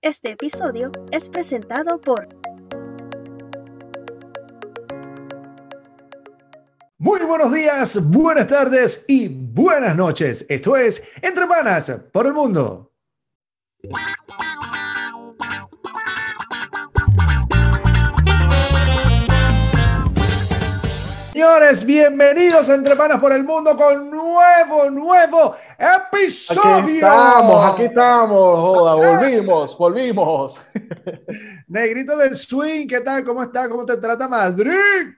Este episodio es presentado por Muy buenos días, buenas tardes y buenas noches. Esto es Entre Panas por el Mundo. Señores, bienvenidos a Entre Panas por el Mundo con nuevo, nuevo episodio. Aquí estamos, aquí estamos, joda, volvimos, volvimos. Negrito del Swing, ¿qué tal? ¿Cómo está? ¿Cómo te trata Madrid?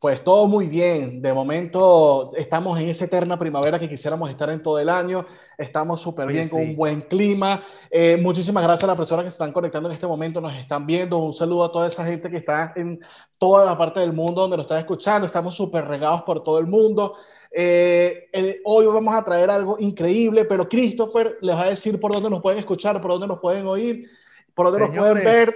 Pues todo muy bien. De momento estamos en esa eterna primavera que quisiéramos estar en todo el año. Estamos súper bien, con un buen clima. Eh, muchísimas gracias a las personas que se están conectando en este momento, nos están viendo. Un saludo a toda esa gente que está en toda la parte del mundo donde nos está escuchando. Estamos súper regados por todo el mundo. Eh, hoy vamos a traer algo increíble, pero Christopher les va a decir por dónde nos pueden escuchar, por dónde nos pueden oír, por dónde nos pueden ver.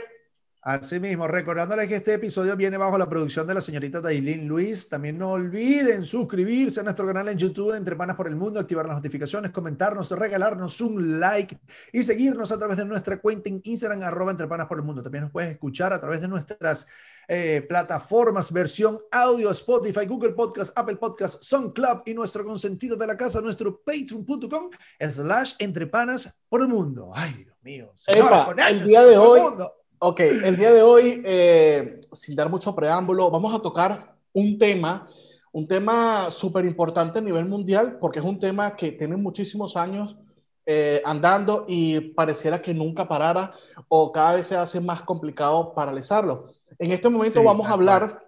Así mismo, recordándoles que este episodio viene bajo la producción de la señorita Dailin Luis. También no olviden suscribirse a nuestro canal en YouTube Entre Panas por el Mundo, activar las notificaciones, comentarnos, regalarnos un like y seguirnos a través de nuestra cuenta en Instagram, arroba Entre Panas por el Mundo. También nos puedes escuchar a través de nuestras eh, plataformas, versión audio, Spotify, Google Podcast, Apple Podcast, SoundCloud y nuestro consentido de la casa, nuestro patreon.com slash Entre Panas por el Mundo. Ay, Dios mío. el día de hoy... Ok, el día de hoy, eh, sin dar mucho preámbulo, vamos a tocar un tema, un tema súper importante a nivel mundial, porque es un tema que tiene muchísimos años eh, andando y pareciera que nunca parara o cada vez se hace más complicado paralizarlo. En este momento vamos a hablar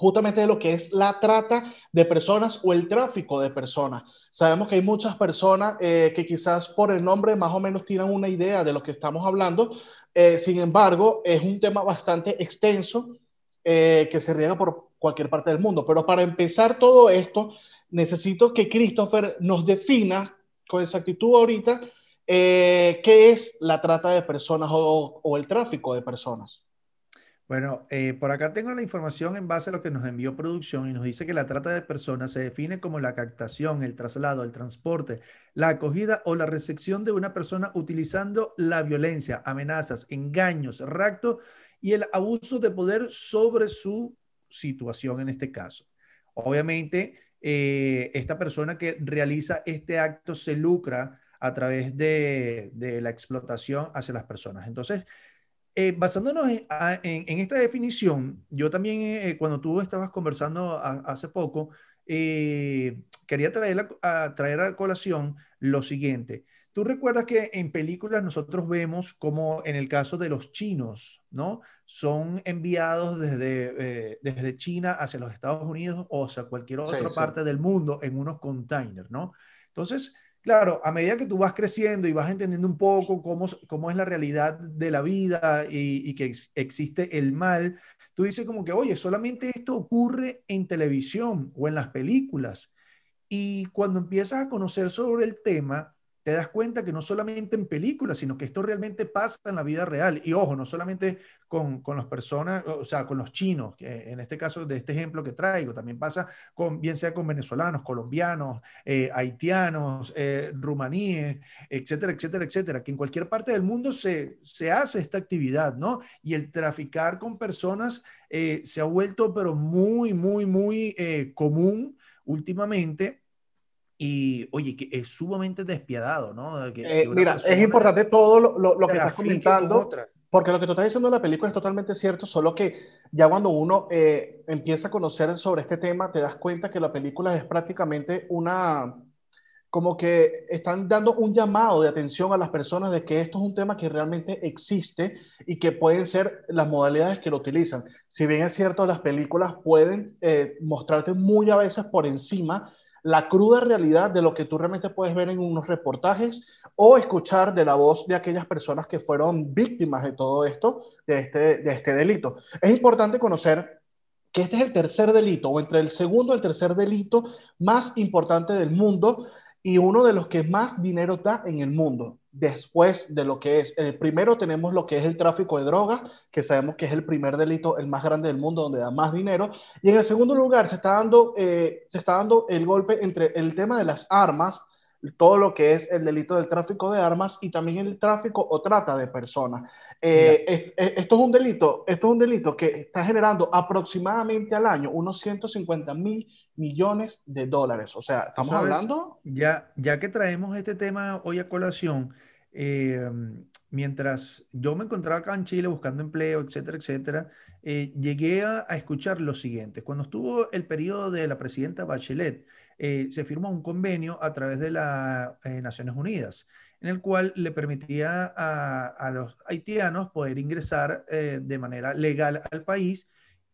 justamente de lo que es la trata de personas o el tráfico de personas. Sabemos que hay muchas personas eh, que quizás por el nombre más o menos tienen una idea de lo que estamos hablando, eh, sin embargo, es un tema bastante extenso eh, que se riega por cualquier parte del mundo. Pero para empezar todo esto, necesito que Christopher nos defina con exactitud ahorita eh, qué es la trata de personas o el tráfico de personas. Bueno, eh, por acá tengo la información en base a lo que nos envió producción y nos dice que la trata de personas se define como la captación, el traslado, el transporte, la acogida o la recepción de una persona utilizando la violencia, amenazas, engaños, rapto y el abuso de poder sobre su situación en este caso. Obviamente, eh, esta persona que realiza este acto se lucra a través de, de la explotación hacia las personas. Entonces, eh, basándonos en, esta definición, yo también, eh, cuando tú estabas conversando hace poco, eh, quería traer a, traer a colación lo siguiente. Tú recuerdas que en películas nosotros vemos como en el caso de los chinos, ¿no? Son enviados desde, desde China hacia los Estados Unidos o hacia cualquier otra parte del mundo en unos containers, ¿no? Entonces, Claro, a medida que tú vas creciendo y vas entendiendo un poco cómo, cómo es la realidad de la vida y, que existe el mal, tú dices como que, oye, solamente esto ocurre en televisión o en las películas. Y cuando empiezas a conocer sobre el tema, te das cuenta que no solamente en películas, sino que esto realmente pasa en la vida real. Y ojo, no solamente con, con las personas, o sea, con los chinos, que en este caso de este ejemplo que traigo, también pasa con, bien sea con venezolanos, colombianos, eh, haitianos, eh, rumaníes, etcétera, etcétera, etcétera, que en cualquier parte del mundo se, se hace esta actividad, ¿no? Y el traficar con personas eh, se ha vuelto, pero muy, muy, muy común últimamente y oye, que es sumamente despiadado, ¿no? Eh, mira, es importante todo lo, lo, que estás comentando, porque lo que tú estás diciendo en la película es totalmente cierto, solo que ya cuando uno eh, empieza a conocer sobre este tema, te das cuenta que la película es prácticamente una, como que están dando un llamado de atención a las personas de que esto es un tema que realmente existe y que pueden ser las modalidades que lo utilizan. Si bien es cierto, las películas pueden eh, mostrarte muy a veces por encima la cruda realidad de lo que tú realmente puedes ver en unos reportajes o escuchar de la voz de aquellas personas que fueron víctimas de todo esto, de este, de este delito. Es importante conocer que este es el tercer delito, o entre el segundo y el tercer delito más importante del mundo y uno de los que más dinero da en el mundo después de lo que es. El primero tenemos lo que es el tráfico de drogas, que sabemos que es el primer delito, el más grande del mundo, donde da más dinero. Y en el segundo lugar se está dando, eh, se está dando el golpe entre el tema de las armas, todo lo que es el delito del tráfico de armas y también el tráfico o trata de personas. Eh, esto es un delito, esto es un delito que está generando aproximadamente al año unos 150 mil millones de dólares. O sea, estamos hablando. Ya, ya que traemos este tema hoy a colación, eh, mientras yo me encontraba acá en Chile buscando empleo, etcétera, etcétera, eh, llegué a, escuchar lo siguiente. Cuando estuvo el periodo de la presidenta Bachelet, eh, se firmó un convenio a través de las Naciones Unidas, en el cual le permitía a, a los haitianos poder ingresar de manera legal al país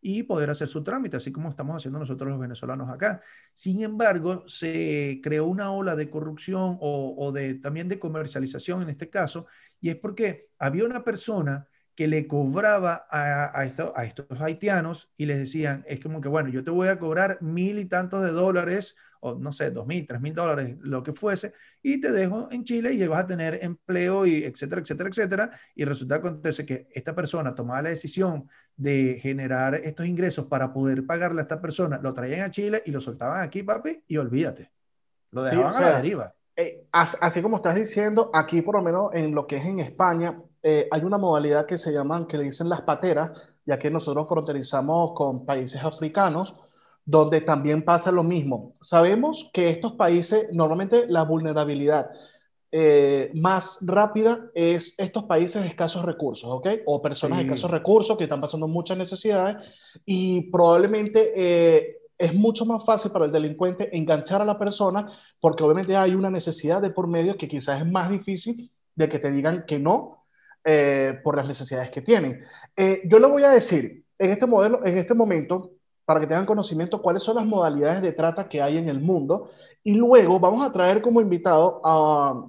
y poder hacer su trámite, así como estamos haciendo nosotros los venezolanos acá. Sin embargo, se creó una ola de corrupción o, de, también de comercialización en este caso, y es porque había una persona que le cobraba a, a, estos haitianos y les decían, es como que, bueno, yo te voy a cobrar mil y tantos de dólares o no sé, dos mil, tres mil dólares, lo que fuese, y te dejo en Chile y vas a tener empleo y etcétera, etcétera, etcétera. Y resulta acontece que esta persona tomaba la decisión de generar estos ingresos para poder pagarle a esta persona, lo traían a Chile y lo soltaban aquí, papi, y olvídate. Lo dejaban a la deriva. Eh, así como estás diciendo, aquí por lo menos en lo que es en España, eh, hay una modalidad que se llaman, que le dicen las pateras, ya que nosotros fronterizamos con países africanos, donde también pasa lo mismo. Sabemos que estos países, normalmente la vulnerabilidad eh, más rápida es estos países de escasos recursos, ¿ok? O personas de escasos recursos que están pasando muchas necesidades y probablemente eh, es mucho más fácil para el delincuente enganchar a la persona porque obviamente hay una necesidad de por medio que quizás es más difícil de que te digan que no eh, por las necesidades que tienen. yo le voy a decir, en este modelo, en este momento, para que tengan conocimiento cuáles son las modalidades de trata que hay en el mundo. Y luego vamos a traer como invitado a,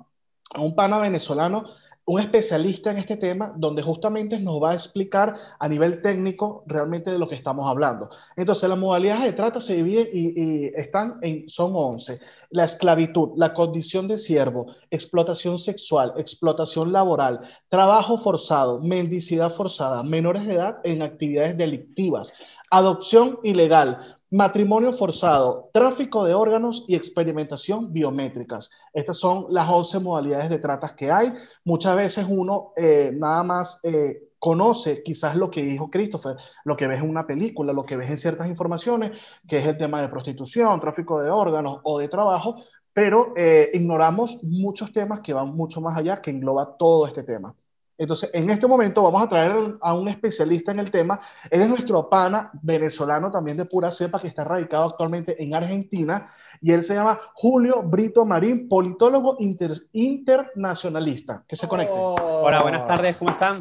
a un pana venezolano un especialista en este tema donde justamente nos va a explicar a nivel técnico realmente de lo que estamos hablando. Entonces, las modalidades de trata se dividen y, están en, son 11. La esclavitud, la condición de siervo, explotación sexual, explotación laboral, trabajo forzado, mendicidad forzada, menores de edad en actividades delictivas, adopción ilegal, Matrimonio forzado, tráfico de órganos y experimentación biométricas. Estas son las 11 modalidades de tratas que hay. Muchas veces uno eh, nada más eh, conoce quizás lo que dijo Christopher, lo que ves en una película, lo que ves en ciertas informaciones, que es el tema de prostitución, tráfico de órganos o de trabajo, pero eh, ignoramos muchos temas que van mucho más allá, que engloba todo este tema. Entonces, en este momento vamos a traer a un especialista en el tema. Él es nuestro pana venezolano también de pura cepa que está radicado actualmente en Argentina y él se llama Julio Brito Marín, politólogo internacionalista. Que se conecte. Oh. Hola, buenas tardes, ¿cómo están?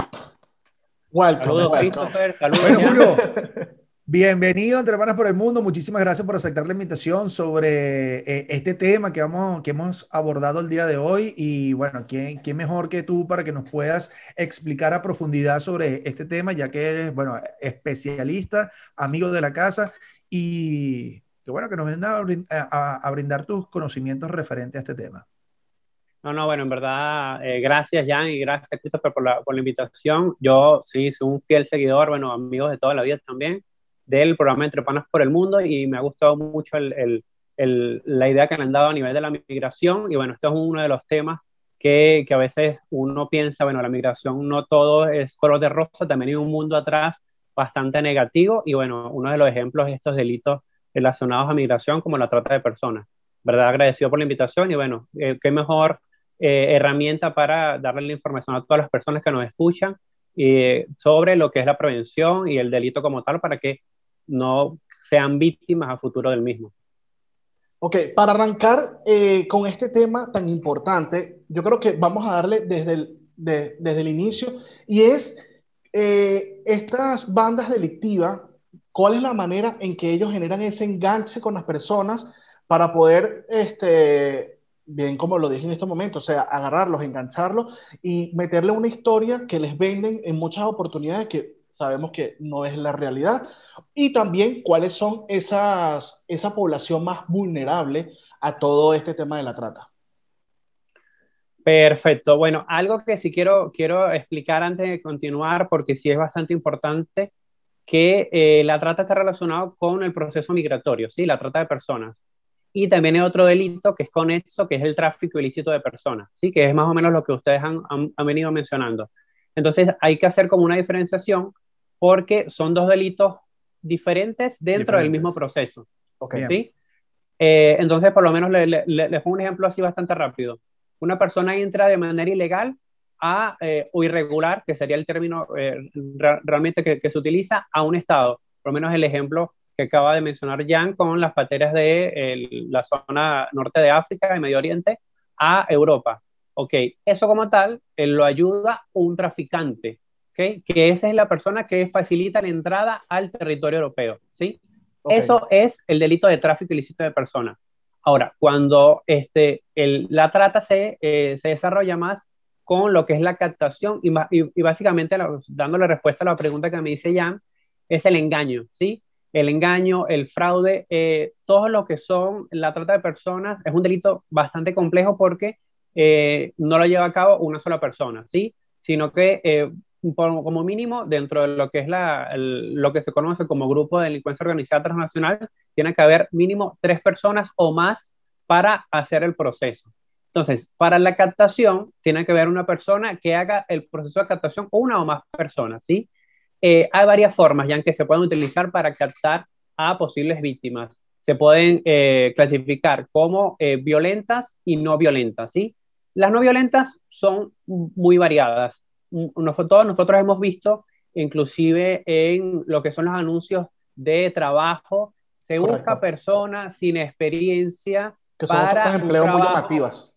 Saludos, Christopher. Saludos, Julio. Bienvenido entre Hermanas por el Mundo. Muchísimas gracias por aceptar la invitación sobre eh, este tema que, vamos, que hemos abordado el día de hoy. Y bueno, ¿quién, ¿quién mejor que tú para que nos puedas explicar a profundidad sobre este tema, ya que eres, bueno, especialista, amigo de la casa y que bueno, que nos venga a, brindar tus conocimientos referentes a este tema. No, no, bueno, en verdad, eh, gracias Jan y gracias Christopher por la, por la invitación. Yo sí soy un fiel seguidor, bueno, amigos de toda la vida también del programa Entre Panas por el Mundo y me ha gustado mucho la idea que han dado a nivel de la migración. Y bueno, esto es uno de los temas que, a veces uno piensa, bueno, la migración no todo es color de rosa, también hay un mundo atrás bastante negativo. Y bueno, uno de los ejemplos de estos delitos relacionados a migración, como la trata de personas. ¿Verdad? Agradecido por la invitación y bueno, eh, qué mejor eh, herramienta para darle la información a todas las personas que nos escuchan eh, sobre lo que es la prevención y el delito como tal para que no sean víctimas a futuro del mismo. Ok, para arrancar eh, con este tema tan importante, yo creo que vamos a darle desde el, desde el inicio y es eh, estas bandas delictivas, cuál es la manera en que ellos generan ese enganche con las personas para poder, este, bien como lo dije en este momento, o sea, agarrarlos, engancharlos y meterle una historia que les venden en muchas oportunidades que sabemos que no es la realidad. Y también cuáles son esas, esa población más vulnerable a todo este tema de la trata. Perfecto. Bueno, algo que sí quiero, quiero explicar antes de continuar, porque sí es bastante importante, que eh, la trata está relacionada con el proceso migratorio, ¿sí? La trata de personas. Y también hay otro delito que es conexo, que es el tráfico ilícito de personas, ¿sí? que es más o menos lo que ustedes han, han, venido mencionando. Entonces hay que hacer como una diferenciación porque son dos delitos diferentes dentro del mismo proceso. Okay. ¿sí? Eh, entonces, por lo menos les pongo un ejemplo así bastante rápido. Una persona entra de manera ilegal a, eh, o irregular, que sería el término eh, realmente que, que, se utiliza, a un Estado. Por lo menos el ejemplo que acaba de mencionar Jan con las pateras de la zona norte de África y Medio Oriente a Europa. Ok, eso como tal lo ayuda un traficante, okay, que esa es la persona que facilita la entrada al territorio europeo, ¿sí? Eso es el delito de tráfico ilícito de personas. Ahora, cuando este, el, la trata se, eh, se desarrolla más con lo que es la captación y, y, básicamente dándole respuesta a la pregunta que me dice Jan, es el engaño, ¿sí? El engaño, el fraude, eh, todo lo que son la trata de personas es un delito bastante complejo porque eh, no lo lleva a cabo una sola persona, ¿sí? Sino que eh, como mínimo, dentro de lo que es la, lo que se conoce como grupo de delincuencia organizada transnacional, tiene que haber mínimo tres personas o más para hacer el proceso. Entonces, para la captación, tiene que haber una persona que haga el proceso de captación una o más personas, ¿sí? Eh, hay varias formas ya que se pueden utilizar para captar a posibles víctimas. Se pueden eh, clasificar como eh, violentas y no violentas, ¿sí? Las no violentas son muy variadas nosotros, nosotros hemos visto, inclusive en lo que son los anuncios de trabajo, se busca personas sin experiencia que son para empleos muy llamativas.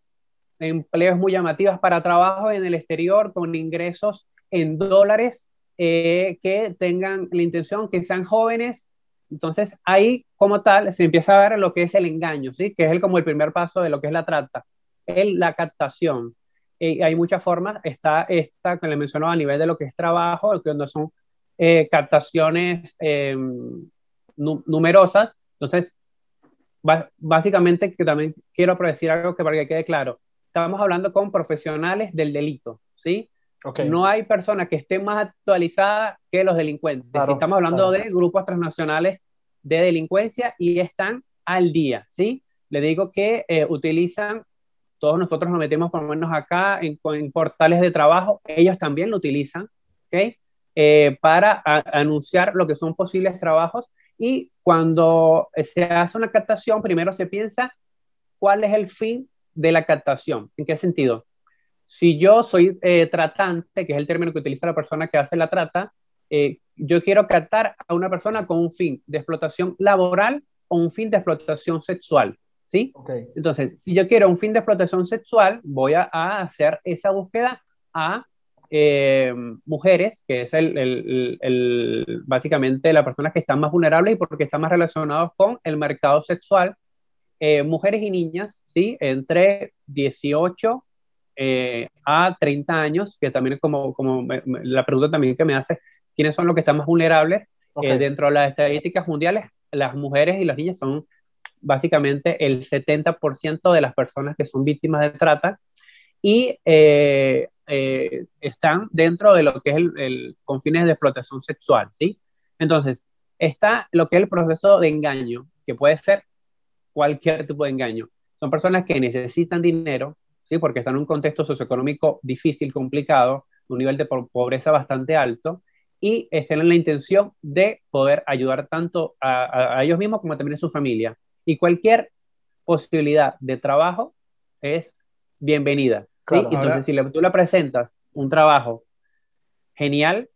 Empleos muy llamativas para trabajo en el exterior con ingresos en dólares eh, que tengan la intención que sean jóvenes. Entonces ahí como tal se empieza a ver lo que es el engaño, ¿sí? que es el, como el primer paso de lo que es la trata, el, la captación hay muchas formas. Está esta que le mencionó a nivel de lo que es trabajo, donde son eh, captaciones em, numerosas. Entonces, básicamente, que también quiero decir algo que para que quede claro. Estamos hablando con profesionales del delito, ¿sí? No hay persona que esté más actualizada que los delincuentes. estamos hablando de grupos transnacionales de delincuencia y están al día, ¿sí? Le digo que eh, utilizan todos nosotros nos metemos por lo menos acá en, portales de trabajo, ellos también lo utilizan, ¿ok? Eh, para anunciar lo que son posibles trabajos y cuando se hace una captación, primero se piensa cuál es el fin de la captación. ¿En qué sentido? Si yo soy eh, tratante, que es el término que utiliza la persona que hace la trata, eh, yo quiero captar a una persona con un fin de explotación laboral o un fin de explotación sexual. ¿Sí? Entonces, si yo quiero un fin de explotación sexual, voy a, hacer esa búsqueda a eh, mujeres, que es el, el, el, básicamente las personas que están más vulnerables y porque están más relacionados con el mercado sexual, eh, mujeres y niñas, ¿sí? Entre 18 eh, a 30 años, que también es como, como la pregunta también que me hace, ¿quiénes son los que están más vulnerables? dentro de las estadísticas mundiales, las mujeres y las niñas son básicamente el 70% de las personas que son víctimas de trata y eh, eh, están dentro de lo que es el, el, con fines de explotación sexual, ¿sí? Entonces, está lo que es el proceso de engaño, que puede ser cualquier tipo de engaño. Son personas que necesitan dinero, ¿sí? Porque están en un contexto socioeconómico difícil, complicado, un nivel de pobreza bastante alto, y tienen la intención de poder ayudar tanto a, a ellos mismos como también a su familia y cualquier posibilidad de trabajo es bienvenida. ¿sí? Entonces, si tú le presentas un trabajo genial,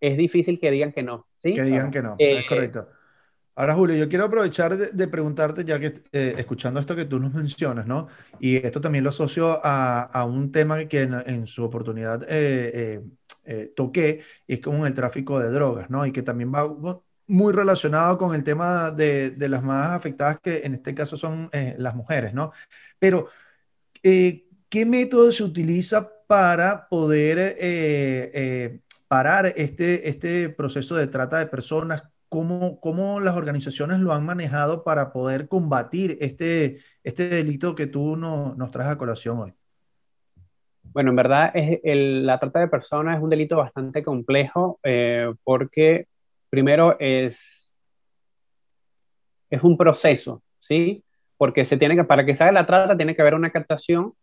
es difícil que digan que no. ¿sí? Que digan que no, es eh, correcto. Ahora, Julio, yo quiero aprovechar de, preguntarte, ya que eh, escuchando esto que tú nos mencionas, ¿no? Y esto también lo asocio a, a un tema que en, su oportunidad eh, toqué, y es como el tráfico de drogas, ¿no? Y que también va muy relacionado con el tema de, de, las más afectadas, que en este caso son eh, las mujeres, ¿no? Pero, eh, ¿qué método se utiliza para poder eh, parar este, este proceso de trata de personas? ¿Cómo, ¿Cómo, las organizaciones lo han manejado para poder combatir este, este delito que tú no, nos traes a colación hoy? Bueno, en verdad es la trata de personas es un delito bastante complejo porque primero es, es un proceso, ¿sí? porque se tiene que, para que se haga la trata tiene que haber una captación,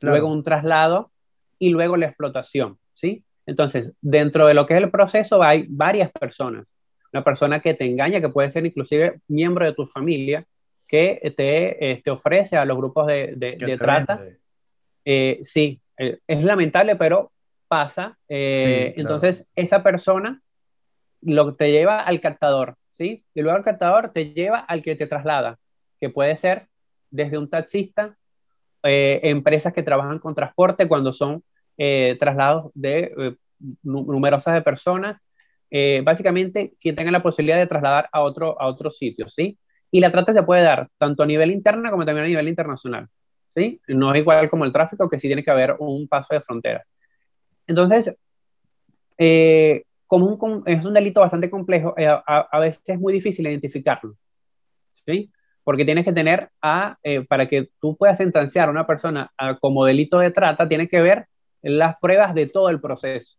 luego un traslado y luego la explotación, ¿sí? Entonces, dentro de lo que es el proceso hay varias personas. Una persona que te engaña, que puede ser inclusive miembro de tu familia, que te, este, ofrece a los grupos de, de, trata. Eh, sí, eh, es lamentable, pero pasa. Eh, entonces, esa persona lo te lleva al captador, ¿sí? Y luego el captador te lleva al que te traslada, que puede ser desde un taxista, empresas que trabajan con transporte cuando son traslados de numerosas de personas, básicamente quien tenga la posibilidad de trasladar a otro, a otro sitio, ¿sí? Y la trata se puede dar tanto a nivel interno como también a nivel internacional. ¿sí? No es igual como el tráfico, que sí tiene que haber un paso de fronteras. Entonces, eh, como un, es un delito bastante complejo, eh, a, veces es muy difícil identificarlo. ¿sí? Porque tienes que tener, a, eh, para que tú puedas sentenciar a una persona como delito de trata, tiene que ver las pruebas de todo el proceso.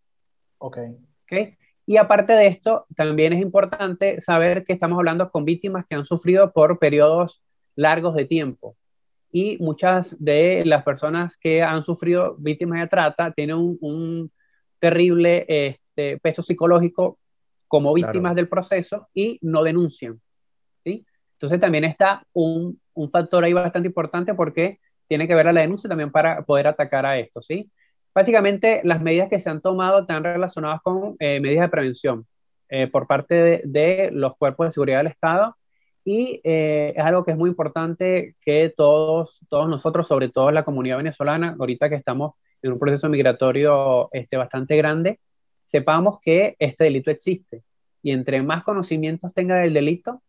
Ok. ¿Okay? Y aparte de esto, también es importante saber que estamos hablando con víctimas que han sufrido por periodos largos de tiempo. Y muchas de las personas que han sufrido víctimas de trata tienen un, terrible este, peso psicológico como víctimas del proceso y no denuncian. ¿sí? Entonces también está un, un, factor ahí bastante importante porque tiene que ver a la denuncia también para poder atacar a esto. ¿sí? Básicamente, las medidas que se han tomado están relacionadas con eh, medidas de prevención eh, por parte de, los cuerpos de seguridad del Estado y eh, es algo que es muy importante que todos, todos nosotros, sobre todo la comunidad venezolana, ahorita que estamos en un proceso migratorio este, bastante grande, sepamos que este delito existe y entre más conocimientos tenga del delito,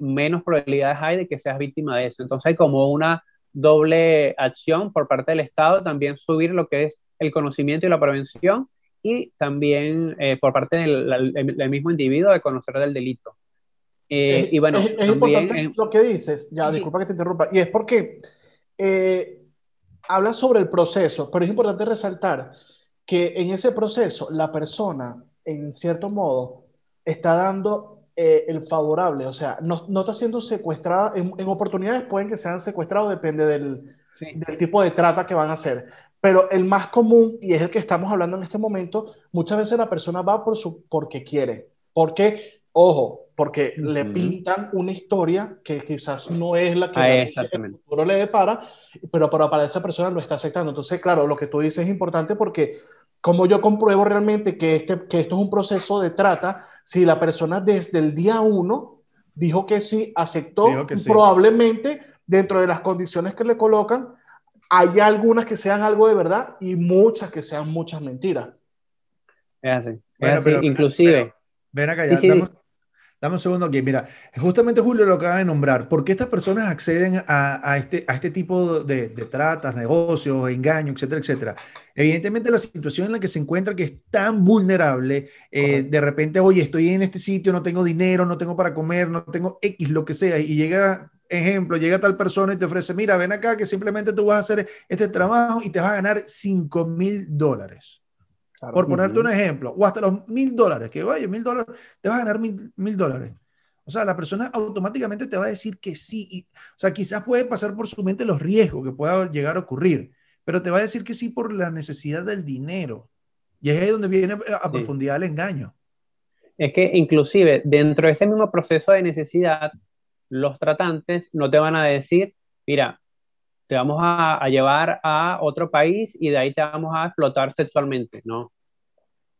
menos probabilidades hay de que seas víctima de eso. Entonces hay como una doble acción por parte del Estado, también subir lo que es el conocimiento y la prevención y también eh, por parte del, mismo individuo de conocer del delito. Eh, y bueno, es, importante lo que dices, ya disculpa que te interrumpa, y es porque eh, hablas sobre el proceso, pero es importante resaltar que en ese proceso la persona, en cierto modo, está dando eh, el favorable, o sea, no, no está siendo secuestrada, en, oportunidades pueden que sean secuestrados, depende del, del, tipo de trata que van a hacer, pero el más común, y es el que estamos hablando en este momento, muchas veces la persona va por su, porque quiere, porque, ojo, porque le pintan una historia que quizás no es la que ah, el le depara, pero, pero para esa persona lo está aceptando. Entonces, claro, lo que tú dices es importante porque como yo compruebo realmente que, este, que esto es un proceso de trata, si la persona desde el día uno dijo que sí, aceptó, probablemente dentro de las condiciones que le colocan, hay algunas que sean algo de verdad y muchas que sean muchas mentiras. Es así, inclusive. ven acá, ya Dame un segundo aquí. Mira, justamente Julio lo acaba de nombrar. ¿Por qué estas personas acceden a, este, a este tipo de, de, tratas, negocios, engaños, etcétera, etcétera? Evidentemente la situación en la que se encuentra que es tan vulnerable, eh, de repente, oye, estoy en este sitio, no tengo dinero, no tengo para comer, no tengo X, lo que sea, y llega, ejemplo, llega tal persona y te ofrece, mira, ven acá que simplemente tú vas a hacer este trabajo y te vas a ganar 5 mil dólares. Por ponerte un ejemplo, o hasta los mil dólares, que oye, mil dólares, te vas a ganar mil, dólares. O sea, la persona automáticamente te va a decir que sí. o sea, quizás puede pasar por su mente los riesgos que pueda llegar a ocurrir, pero te va a decir que sí por la necesidad del dinero. Y es ahí donde viene a profundidad el engaño. Es que inclusive dentro de ese mismo proceso de necesidad, los tratantes no te van a decir, mira, te vamos a, llevar a otro país y de ahí te vamos a explotar sexualmente, ¿no?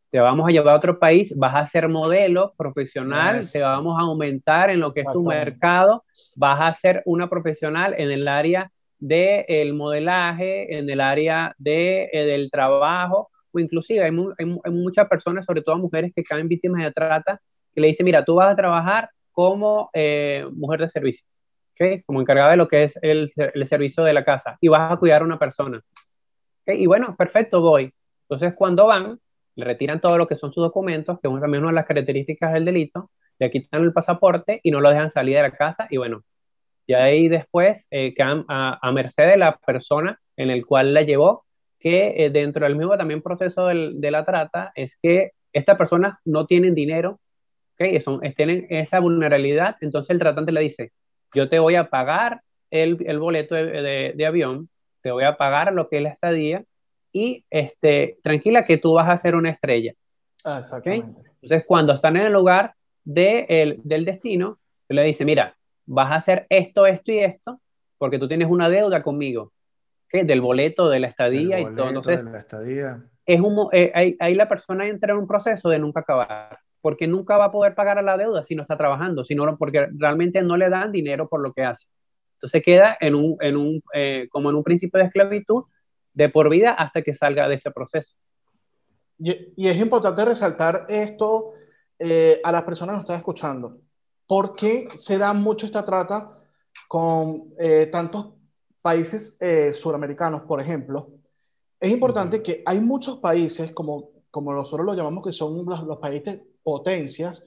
Te vamos a llevar a otro país, vas a ser modelo profesional, te vamos a aumentar en lo que es tu mercado, vas a ser una profesional en el área del modelaje, en el área de, eh, del trabajo, o inclusive hay, hay, muchas personas, sobre todo mujeres que caen víctimas de trata, que le dicen, mira, tú vas a trabajar como eh, mujer de servicio como encargada de lo que es el, el, servicio de la casa y vas a cuidar a una persona. Y bueno, perfecto, voy. Entonces, cuando van, le retiran todo lo que son sus documentos, que es también una de las características del delito, le quitan el pasaporte y no lo dejan salir de la casa y bueno, ya ahí después eh, quedan a, merced de la persona en el cual la llevó, que eh, dentro del mismo también proceso del, de la trata es que estas personas no tienen dinero, ¿okay? Son, tienen esa vulnerabilidad, entonces el tratante le dice, yo te voy a pagar el, el boleto de, de, avión, te voy a pagar lo que es la estadía y este, tranquila que tú vas a ser una estrella. Ah, exactamente. Entonces, cuando están en el lugar de el, del destino, le dice, mira, vas a hacer esto, esto y esto, porque tú tienes una deuda conmigo, ¿okay? del boleto, de la estadía y todo. Entonces, la estadía. Es un, eh, ahí, ahí, la persona entra en un proceso de nunca acabar, porque nunca va a poder pagar a la deuda si no está trabajando, sino porque realmente no le dan dinero por lo que hace. Entonces queda en un, en un, eh, como en un principio de esclavitud de por vida hasta que salga de ese proceso. Y, y es importante resaltar esto eh, a las personas que nos están escuchando. ¿Por qué se da mucho esta trata con eh, tantos países suramericanos, por ejemplo? Es importante que hay muchos países, como, como nosotros lo llamamos, que son los, los países potencias,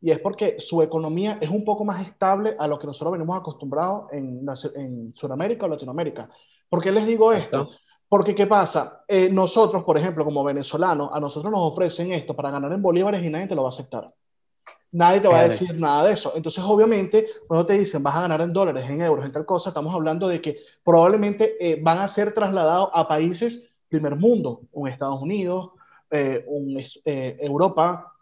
y es porque su economía es un poco más estable a lo que nosotros venimos acostumbrados en, en Sudamérica o Latinoamérica. ¿Por qué les digo esto? Porque, ¿qué pasa? Eh, nosotros, por ejemplo, como venezolanos, a nosotros nos ofrecen esto para ganar en bolívares y nadie te lo va a aceptar. Nadie te va a decir nada de eso. Entonces, obviamente, cuando te dicen vas a ganar en dólares, en euros, en tal cosa, estamos hablando de que probablemente eh, van a ser trasladados a países primer mundo, un Estados Unidos, eh, un, Europa,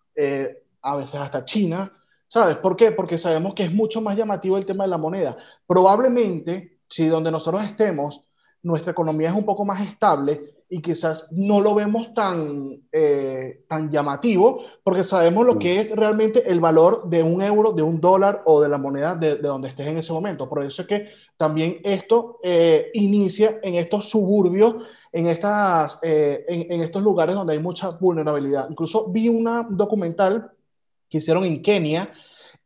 a veces hasta China. ¿Sabes por qué? Porque sabemos que es mucho más llamativo el tema de la moneda. Probablemente, si donde nosotros estemos, nuestra economía es un poco más estable y quizás no lo vemos tan, eh, tan llamativo, porque sabemos lo que es realmente el valor de un euro, de un dólar o de la moneda de, donde estés en ese momento. Por eso es que también esto eh, inicia en estos suburbios, en, estas, eh, en, en, estos lugares donde hay mucha vulnerabilidad. Incluso vi un documental que hicieron en Kenia.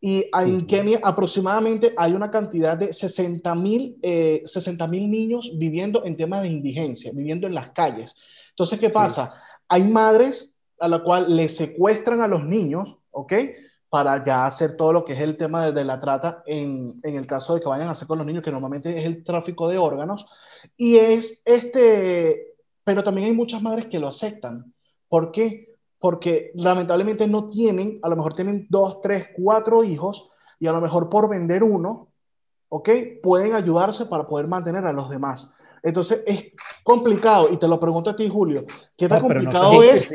Y en Kenia aproximadamente hay una cantidad de 60 mil eh, niños viviendo en temas de indigencia, viviendo en las calles. Entonces, ¿qué pasa? Hay madres a la cual le secuestran a los niños, ¿ok? Para ya hacer todo lo que es el tema de, de la trata en, en, el caso de que vayan a hacer con los niños, que normalmente es el tráfico de órganos. Y es este, pero también hay muchas madres que lo aceptan. ¿Por qué? Porque lamentablemente no tienen, a lo mejor tienen dos, tres, cuatro hijos y a lo mejor por vender uno, ¿ok? Pueden ayudarse para poder mantener a los demás. Entonces es complicado, y te lo pregunto a ti, Julio, ¿qué tan, complicado, es,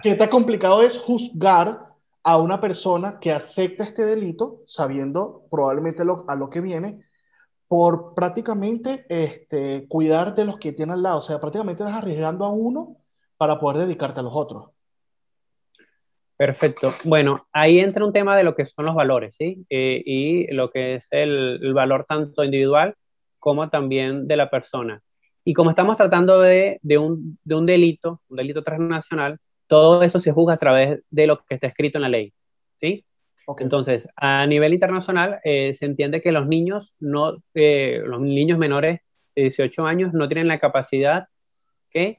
¿qué tan complicado es juzgar a una persona que acepta este delito, sabiendo probablemente lo, a lo que viene, por prácticamente este, cuidar de los que tiene al lado? O sea, prácticamente estás arriesgando a uno para poder dedicarte a los otros. Perfecto. Bueno, ahí entra un tema de lo que son los valores, ¿sí? Eh, y lo que es el, valor tanto individual como también de la persona. Y como estamos tratando de, un, delito, un delito transnacional, todo eso se juzga a través de lo que está escrito en la ley, ¿sí? Entonces, a nivel internacional, eh, se entiende que los niños, no, eh, los niños menores de 18 años no tienen la capacidad que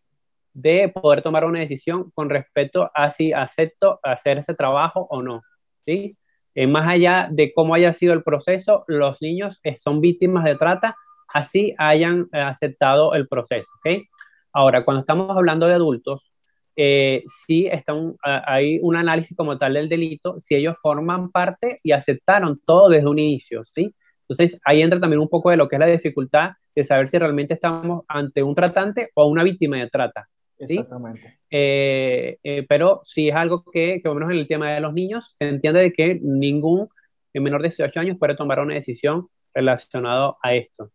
de poder tomar una decisión con respecto a si acepto hacer ese trabajo o no. ¿sí? Eh, más allá de cómo haya sido el proceso, los niños eh, son víctimas de trata, así hayan eh, aceptado el proceso. ¿okay? Ahora, cuando estamos hablando de adultos, sí está hay un análisis como tal del delito, si ellos forman parte y aceptaron todo desde un inicio. ¿sí? Entonces, ahí entra también un poco de lo que es la dificultad de saber si realmente estamos ante un tratante o una víctima de trata. Exactamente. Eh, eh, pero sí es algo que, que, por menos en el tema de los niños, se entiende de que ningún menor de 18 años puede tomar una decisión relacionada a esto.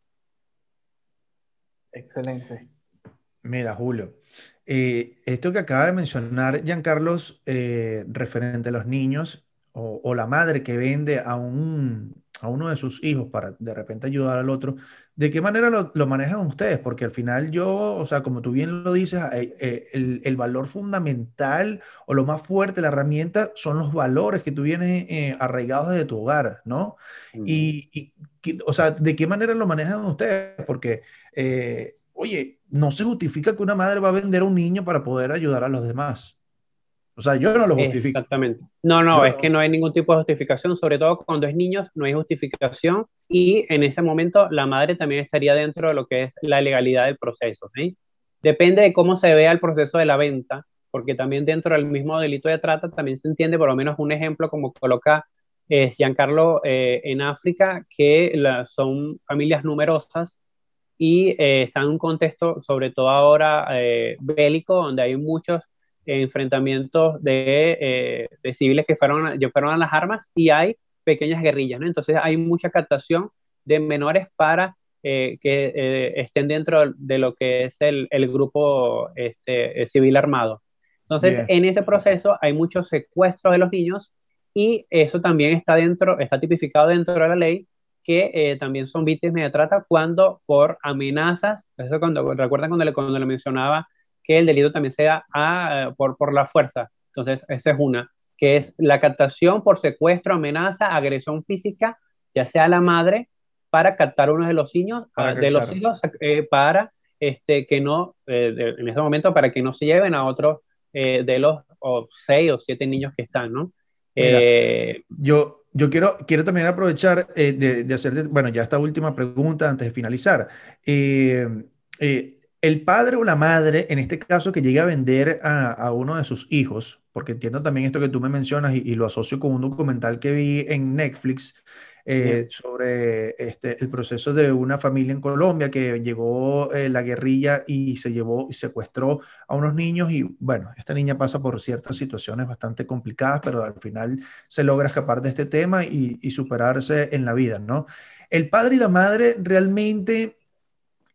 Excelente. Mira, Julio, eh, esto que acaba de mencionar Giancarlos referente a los niños o, o, la madre que vende a un, a uno de sus hijos para de repente ayudar al otro, ¿de qué manera lo, lo manejan ustedes? Porque al final yo, o sea, como tú bien lo dices, eh, eh, el, el, valor fundamental o lo más fuerte, la herramienta, son los valores que tú vienes eh, arraigados desde tu hogar, ¿no? Y, y, o sea, ¿de qué manera lo manejan ustedes? Porque, oye, no se justifica que una madre va a vender a un niño para poder ayudar a los demás. O sea, yo no lo justifico. Exactamente. No, no, es que no hay ningún tipo de justificación, sobre todo cuando es niños, no hay justificación y en ese momento la madre también estaría dentro de lo que es la legalidad del proceso, ¿sí? Depende de cómo se vea el proceso de la venta, porque también dentro del mismo delito de trata también se entiende, por lo menos un ejemplo como coloca es Giancarlo en África, que son familias numerosas y están en un contexto, sobre todo ahora, bélico, donde hay muchos enfrentamientos de, de, civiles que fueron, fueron a las armas y hay pequeñas guerrillas, ¿no? Entonces hay mucha captación de menores para eh, que eh, estén dentro de lo que es el, el grupo este, civil armado. Entonces, en ese proceso hay muchos secuestros de los niños y eso también está dentro, está tipificado dentro de la ley que eh, también son víctimas de trata cuando por amenazas, eso cuando, recuerdan cuando le, cuando le mencionaba que el delito también sea a, por, por la fuerza. Entonces, esa es una, que es la captación por secuestro, amenaza, agresión física, ya sea la madre para captar uno de los niños, para de los hijos, eh, para este, que no, eh, en este momento, para que no se lleven a otros eh, de los seis o siete niños que están, ¿no? yo, yo quiero, quiero también aprovechar de, de hacer, bueno, ya esta última pregunta antes de finalizar. El padre o la madre, en este caso, que llegue a vender a, a, uno de sus hijos, porque entiendo también esto que tú me mencionas y, y lo asocio con un documental que vi en Netflix, eh, sobre este, el proceso de una familia en Colombia que llegó eh, la guerrilla y se llevó y secuestró a unos niños y bueno, esta niña pasa por ciertas situaciones bastante complicadas, pero al final se logra escapar de este tema y, superarse en la vida, ¿no? El padre y la madre realmente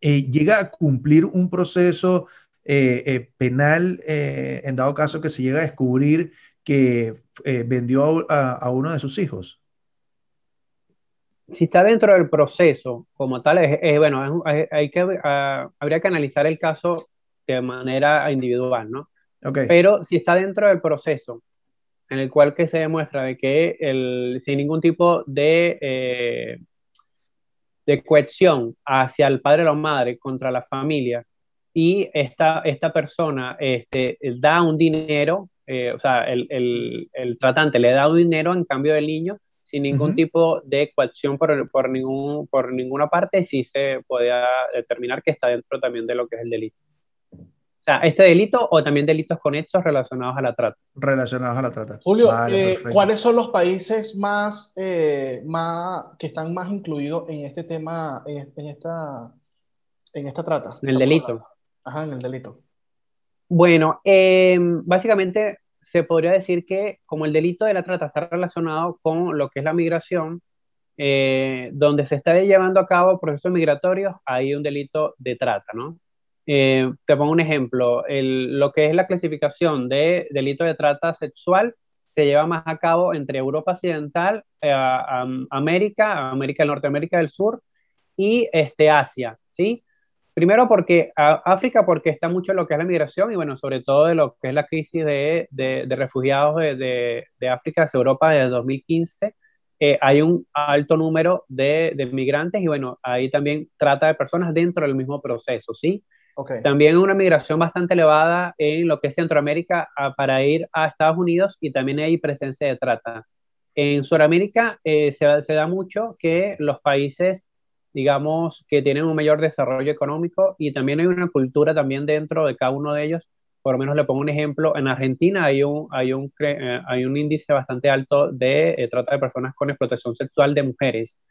eh, llega a cumplir un proceso penal en dado caso que se llega a descubrir que vendió a uno de sus hijos si está dentro del proceso como tal, es, bueno, hay, que, ah, habría que analizar el caso de manera individual, ¿no? Okay. Pero si está dentro del proceso en el cual que se demuestra de que el, sin ningún tipo de, eh, de cohesión hacia el padre o la madre contra la familia y esta, esta persona este, da un dinero, eh, o sea, el, el, el tratante le da un dinero en cambio del niño, sin ningún tipo de coacción por, por, ningún, por ninguna parte, sí se podía determinar que está dentro también de lo que es el delito. O sea, este delito o también delitos con hechos relacionados a la trata. Relacionados a la trata. Julio, eh, ¿cuáles son los países más, eh, más que están más incluidos en este tema, en, en, esta, en esta trata? En el delito. Ajá, en el delito. Bueno, eh, básicamente se podría decir que como el delito de la trata está relacionado con lo que es la migración, eh, donde se está llevando a cabo procesos migratorios, hay un delito de trata, ¿no? Eh, te pongo un ejemplo, lo que es la clasificación de delito de trata sexual se lleva más a cabo entre Europa Occidental, eh, América, América del Norte, América del Sur y este, Asia, ¿sí? Primero porque África, porque está mucho lo que es la migración y bueno, sobre todo de lo que es la crisis de, de, refugiados de, de, África hacia Europa desde 2015. Eh, hay un alto número de, migrantes y bueno, ahí también trata de personas dentro del mismo proceso, ¿sí? Okay. También una migración bastante elevada en lo que es Centroamérica para ir a Estados Unidos y también hay presencia de trata. En Sudamérica eh, se, se da mucho que los países digamos, que tienen un mayor desarrollo económico y también hay una cultura también dentro de cada uno de ellos. Por lo menos le pongo un ejemplo, en Argentina hay un, hay un, eh, hay un índice bastante alto de eh, trata de personas con explotación sexual de mujeres.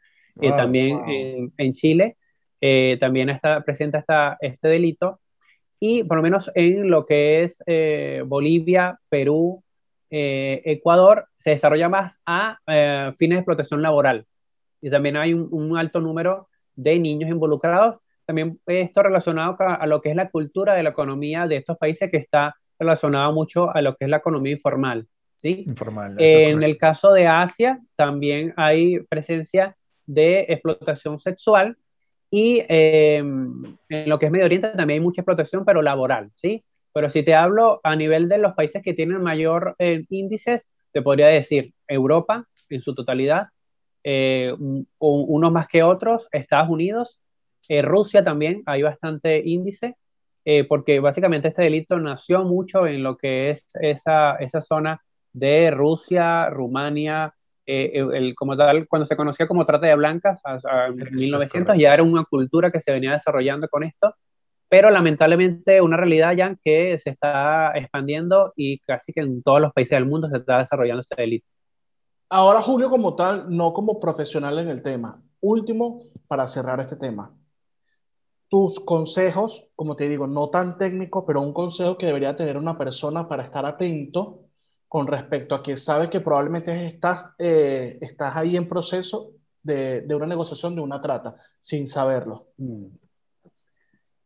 y también En, en, Chile eh, también está presente esta, este delito. Y por lo menos en lo que es Bolivia, Perú, Ecuador, se desarrolla más a fines de explotación laboral. Y también hay un, un alto número de niños involucrados. También esto relacionado a lo que es la cultura de la economía de estos países que está relacionado mucho a lo que es la economía informal. ¿sí? Informal. en el caso de Asia también hay presencia de explotación sexual y em, en lo que es Medio Oriente también hay mucha explotación, pero laboral, ¿sí? Pero si te hablo a nivel de los países que tienen mayor eh, índices, te podría decir Europa en su totalidad, eh, unos más que otros, Estados Unidos, eh, Rusia también, hay bastante índice, eh, porque básicamente este delito nació mucho en lo que es esa, esa zona de Rusia, Rumania, el, como tal, cuando se conocía como trata de blancas, en 1900 ya era una cultura que se venía desarrollando con esto, pero lamentablemente una realidad ya que se está expandiendo y casi que en todos los países del mundo se está desarrollando este delito. Ahora, Julio, como tal, no como profesional en el tema. Último, para cerrar este tema. Tus consejos, como te digo, no tan técnicos, pero un consejo que debería tener una persona para estar atento con respecto a que sabe que probablemente estás, eh, estás ahí en proceso de, de, una negociación, de una trata, sin saberlo. Mm.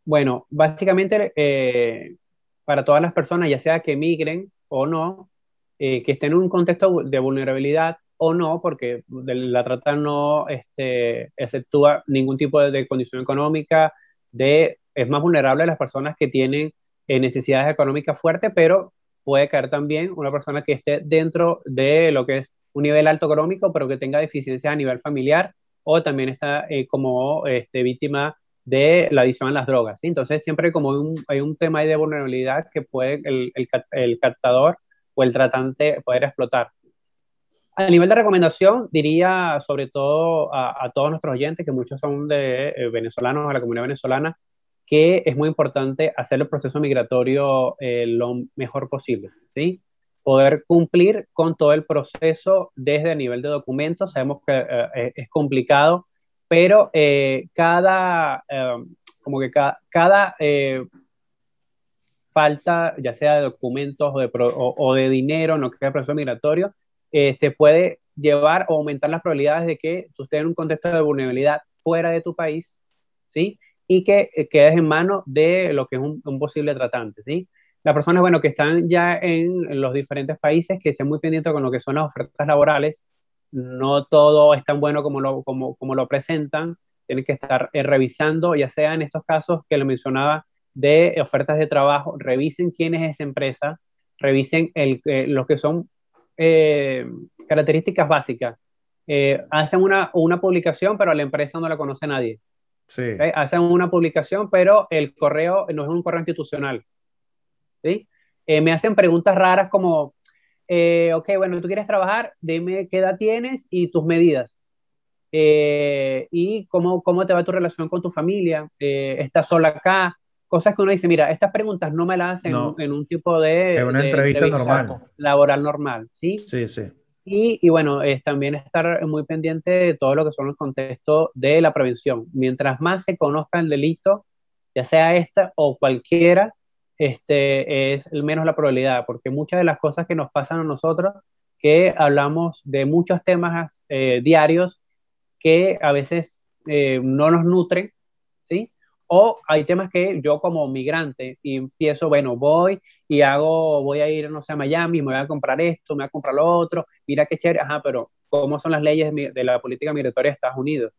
Bueno, básicamente eh, para todas las personas, ya sea que emigren o no, eh, que estén en un contexto de vulnerabilidad o no, porque la trata no este, exceptúa ningún tipo de, condición económica, de, es más vulnerable a las personas que tienen eh, necesidades económicas fuertes, pero puede caer también una persona que esté dentro de lo que es un nivel alto económico, pero que tenga deficiencias a nivel familiar o también está como este, víctima de la adicción a las drogas. Entonces, siempre como hay un tema de vulnerabilidad que puede el, el, captador o el tratante poder explotar. A nivel de recomendación, diría sobre todo a, todos nuestros oyentes, que muchos son de eh, venezolanos, a la comunidad venezolana, que es muy importante hacer el proceso migratorio eh, lo mejor posible, ¿sí? Poder cumplir con todo el proceso desde el nivel de documentos. Sabemos que eh, es complicado pero eh, cada, eh, como que cada, eh, falta, ya sea de documentos o de, o, de dinero, no que el proceso migratorio, este, puede llevar o aumentar las probabilidades de que tú estés en un contexto de vulnerabilidad fuera de tu país, ¿sí? Y que quedes en manos de lo que es un, posible tratante, ¿sí? Las personas, bueno, que están ya en, los diferentes países, que estén muy pendientes con lo que son las ofertas laborales, no todo es tan bueno como lo, como, como lo presentan, tienen que estar eh, revisando, ya sea en estos casos que lo mencionaba de ofertas de trabajo, revisen quién es esa empresa, revisen el, eh, lo que son eh, características básicas. hacen una, una publicación, pero a la empresa no la conoce nadie. Sí. Hacen una publicación, pero el correo no es un correo institucional. ¿sí? me hacen preguntas raras como, eh, ok, bueno, tú quieres trabajar, dime qué edad tienes y tus medidas. Eh, y cómo, cómo te va tu relación con tu familia, eh, estás sola acá, cosas que uno dice, mira, estas preguntas no me las hacen en, un tipo de... En una entrevista normal. Laboral normal, ¿sí? Sí, sí. Y, y, bueno, es también estar muy pendiente de todo lo que son los contextos de la prevención. Mientras más se conozca el delito, ya sea esta o cualquiera, este, es menos la probabilidad, porque muchas de las cosas que nos pasan a nosotros, que hablamos de muchos temas eh, diarios que a veces eh, no nos nutren. O hay temas que yo como migrante y empiezo, bueno, voy y hago, voy a ir, no sé, a Miami, me voy a comprar esto, me voy a comprar lo otro, mira qué chévere, ajá, pero ¿cómo son las leyes de la política migratoria de Estados Unidos?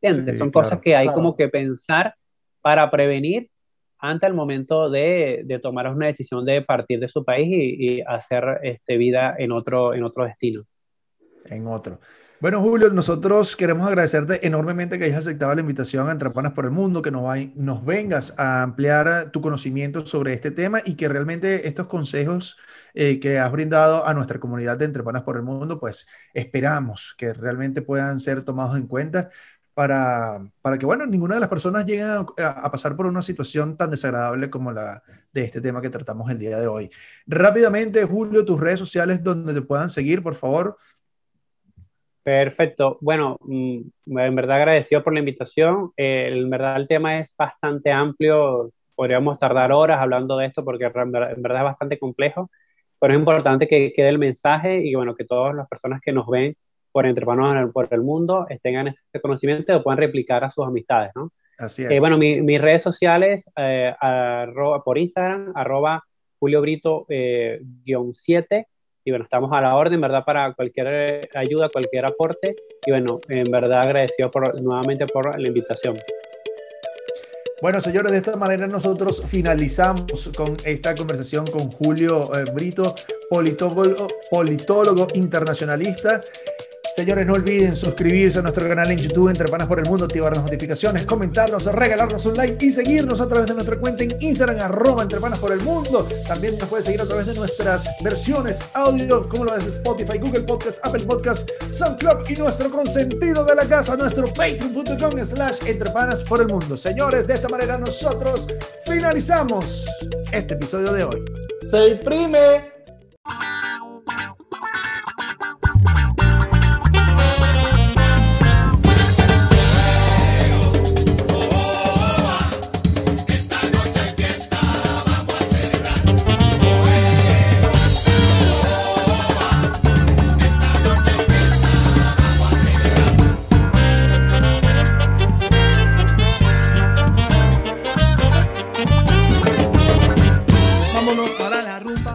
¿Entiendes? son cosas que hay como que pensar para prevenir ante el momento de, de, tomar una decisión de partir de su país y, hacer este, vida en otro, en otro destino. En otro. Bueno, Julio, nosotros queremos agradecerte enormemente que hayas aceptado la invitación a Entre Panas por el Mundo, que nos, nos vengas a ampliar tu conocimiento sobre este tema y que realmente estos consejos eh, que has brindado a nuestra comunidad de Entre Panas por el Mundo, pues esperamos que realmente puedan ser tomados en cuenta para, para que, bueno, ninguna de las personas llegue a, pasar por una situación tan desagradable como la de este tema que tratamos el día de hoy. Rápidamente, Julio, tus redes sociales donde te puedan seguir, por favor. Perfecto. Bueno, mm, en verdad agradecido por la invitación. Eh, en verdad el tema es bastante amplio. Podríamos tardar horas hablando de esto porque en verdad, es bastante complejo, pero es importante que quede el mensaje y bueno, que todas las personas que nos ven por entre hermanos por el mundo tengan este conocimiento y lo puedan replicar a sus amistades, ¿no? Así eh, es. bueno, mis redes sociales, eh, por Instagram, arroba Julio Brito eh, guion 7. Y bueno, estamos a la orden, ¿verdad? Para cualquier ayuda, cualquier aporte. Y bueno, en verdad agradecido por, nuevamente por la invitación. Bueno, señores, de esta manera nosotros finalizamos con esta conversación con Julio Brito, politólogo, politólogo internacionalista. Señores, no olviden suscribirse a nuestro canal en YouTube Entre Panas por el Mundo, activar las notificaciones, comentarnos, regalarnos un like y seguirnos a través de nuestra cuenta en Instagram, arroba Entre Panas por el Mundo. También nos puede seguir a través de nuestras versiones audio, como lo es Spotify, Google Podcast, Apple Podcast, SoundCloud y nuestro consentido de la casa, nuestro patreon.com slash Entre Panas por el Mundo. Señores, de esta manera nosotros finalizamos este episodio de hoy. Se imprime.